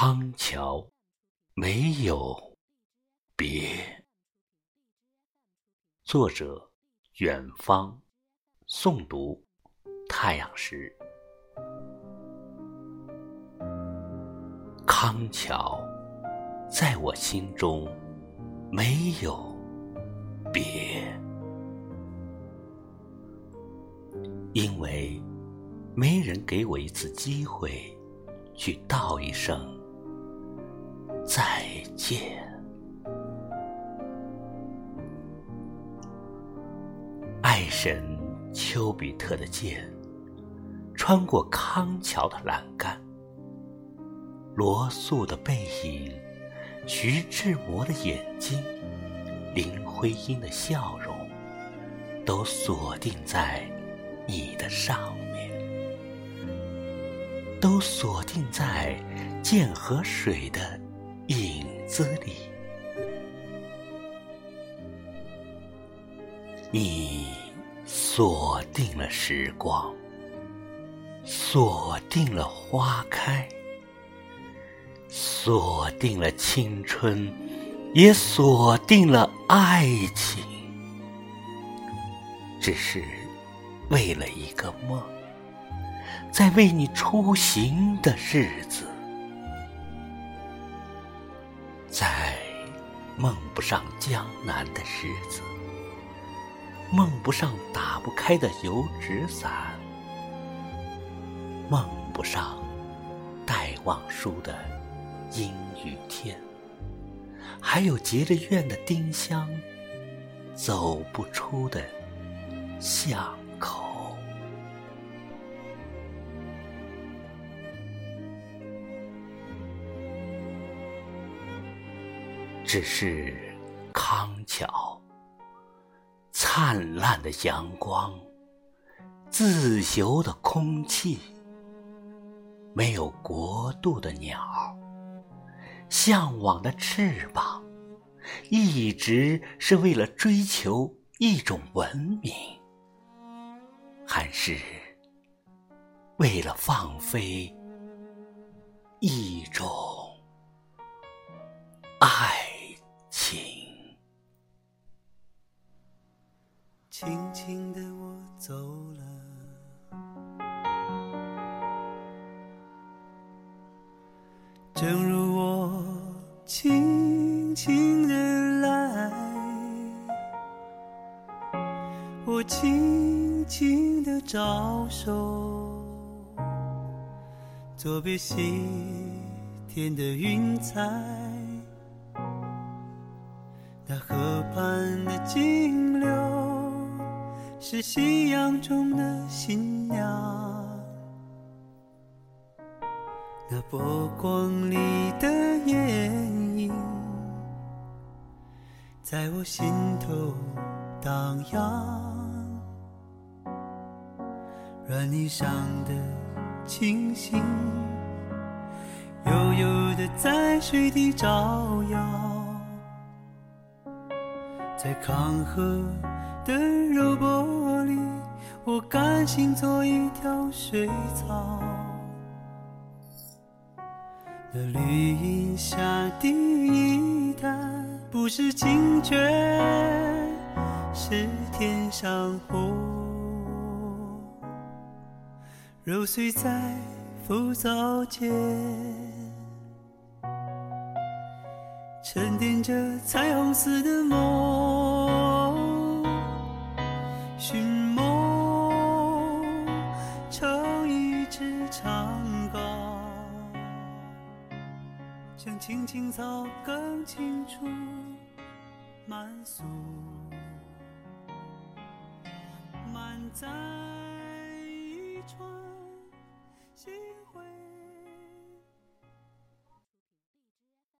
康桥没有别。作者：远方，诵读：太阳石。康桥在我心中没有别，因为没人给我一次机会去道一声。再见，爱神丘比特的箭穿过康桥的栏杆，罗素的背影，徐志摩的眼睛，林徽因的笑容，都锁定在你的上面，都锁定在剑河水的。影子里，你锁定了时光，锁定了花开，锁定了青春，也锁定了爱情，只是为了一个梦，在为你出行的日子。梦不上江南的日子，梦不上打不开的油纸伞，梦不上戴望舒的阴雨天，还有结着怨的丁香，走不出的巷口。只是康桥，灿烂的阳光，自由的空气，没有国度的鸟，向往的翅膀，一直是为了追求一种文明，还是为了放飞一种轻轻的我走了，正如我轻轻的来，我轻轻的招手，作别西天的云彩。那河畔的金柳，是夕阳中的新娘。那波光里的艳影，在我心头荡漾。软泥上的星星，悠悠的在水底照耀。在康河的柔波里，我甘心做一条水草。那绿荫下的一滩，不是清泉，是天上虹。揉碎在浮藻间，沉淀着彩虹似的梦。将青青草更清楚满宿，满载一船星。